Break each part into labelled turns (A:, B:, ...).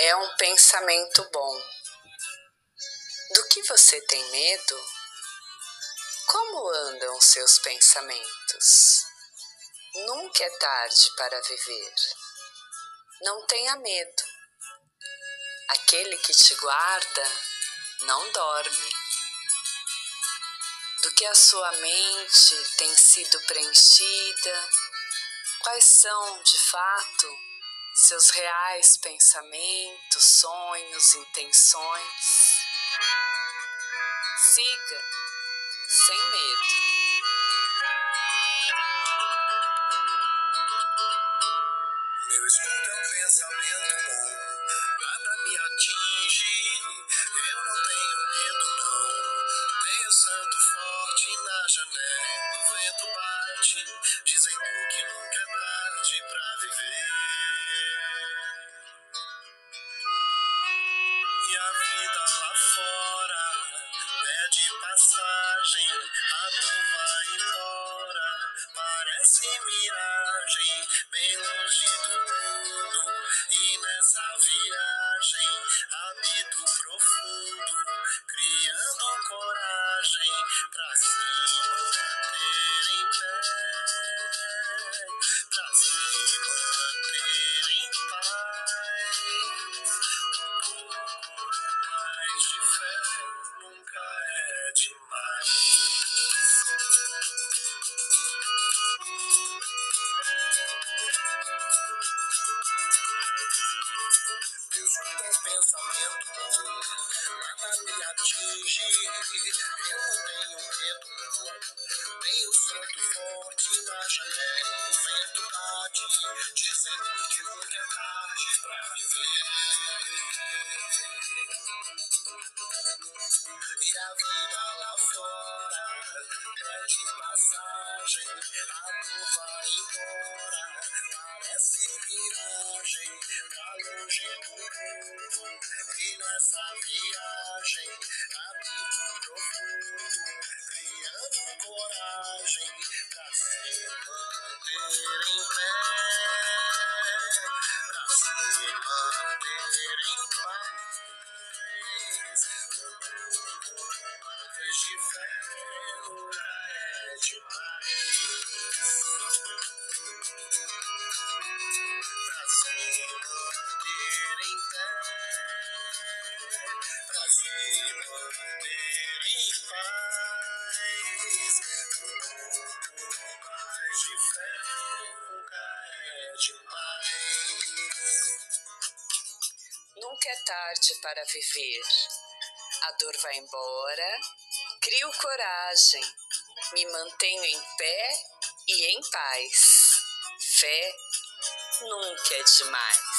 A: é um pensamento bom. Do que você tem medo? Como andam seus pensamentos? Nunca é tarde para viver. Não tenha medo. Aquele que te guarda não dorme. Do que a sua mente tem sido preenchida, quais são de fato seus reais pensamentos, sonhos, intenções. Siga sem medo.
B: Meu escudo é um pensamento bom, nada me atinge. Eu não tenho medo, não. Tenho santo forte na janela. O vento bate, dizendo que nunca é tarde pra viver. Passagem, a vai embora. Parece miragem, bem longe do mundo. E nessa viagem habito profundo, criando coragem pra nada me atinge. Eu não tenho medo, não. Tenho santo forte na janela. O vento bate, dizendo que nunca é tarde pra viver. E a vida lá fora pede passagem, a dor vai embora. Parece miragem, pra longe do mundo. E nessa viagem, habito profundo, criando coragem pra se manter em pé, pra se manter em paz. Em paz. Mais de fé nunca é demais.
A: Nunca é tarde para viver. A dor vai embora, crio coragem, me mantenho em pé e em paz. Fé nunca é demais.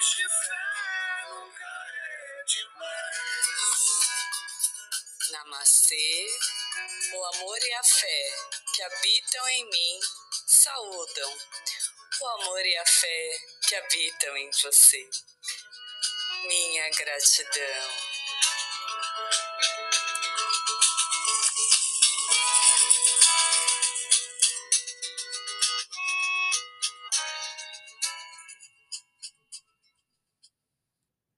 B: de fé demais.
A: Namastê, o amor e a fé que habitam em mim saúdam o amor e a fé que habitam em você. Minha gratidão.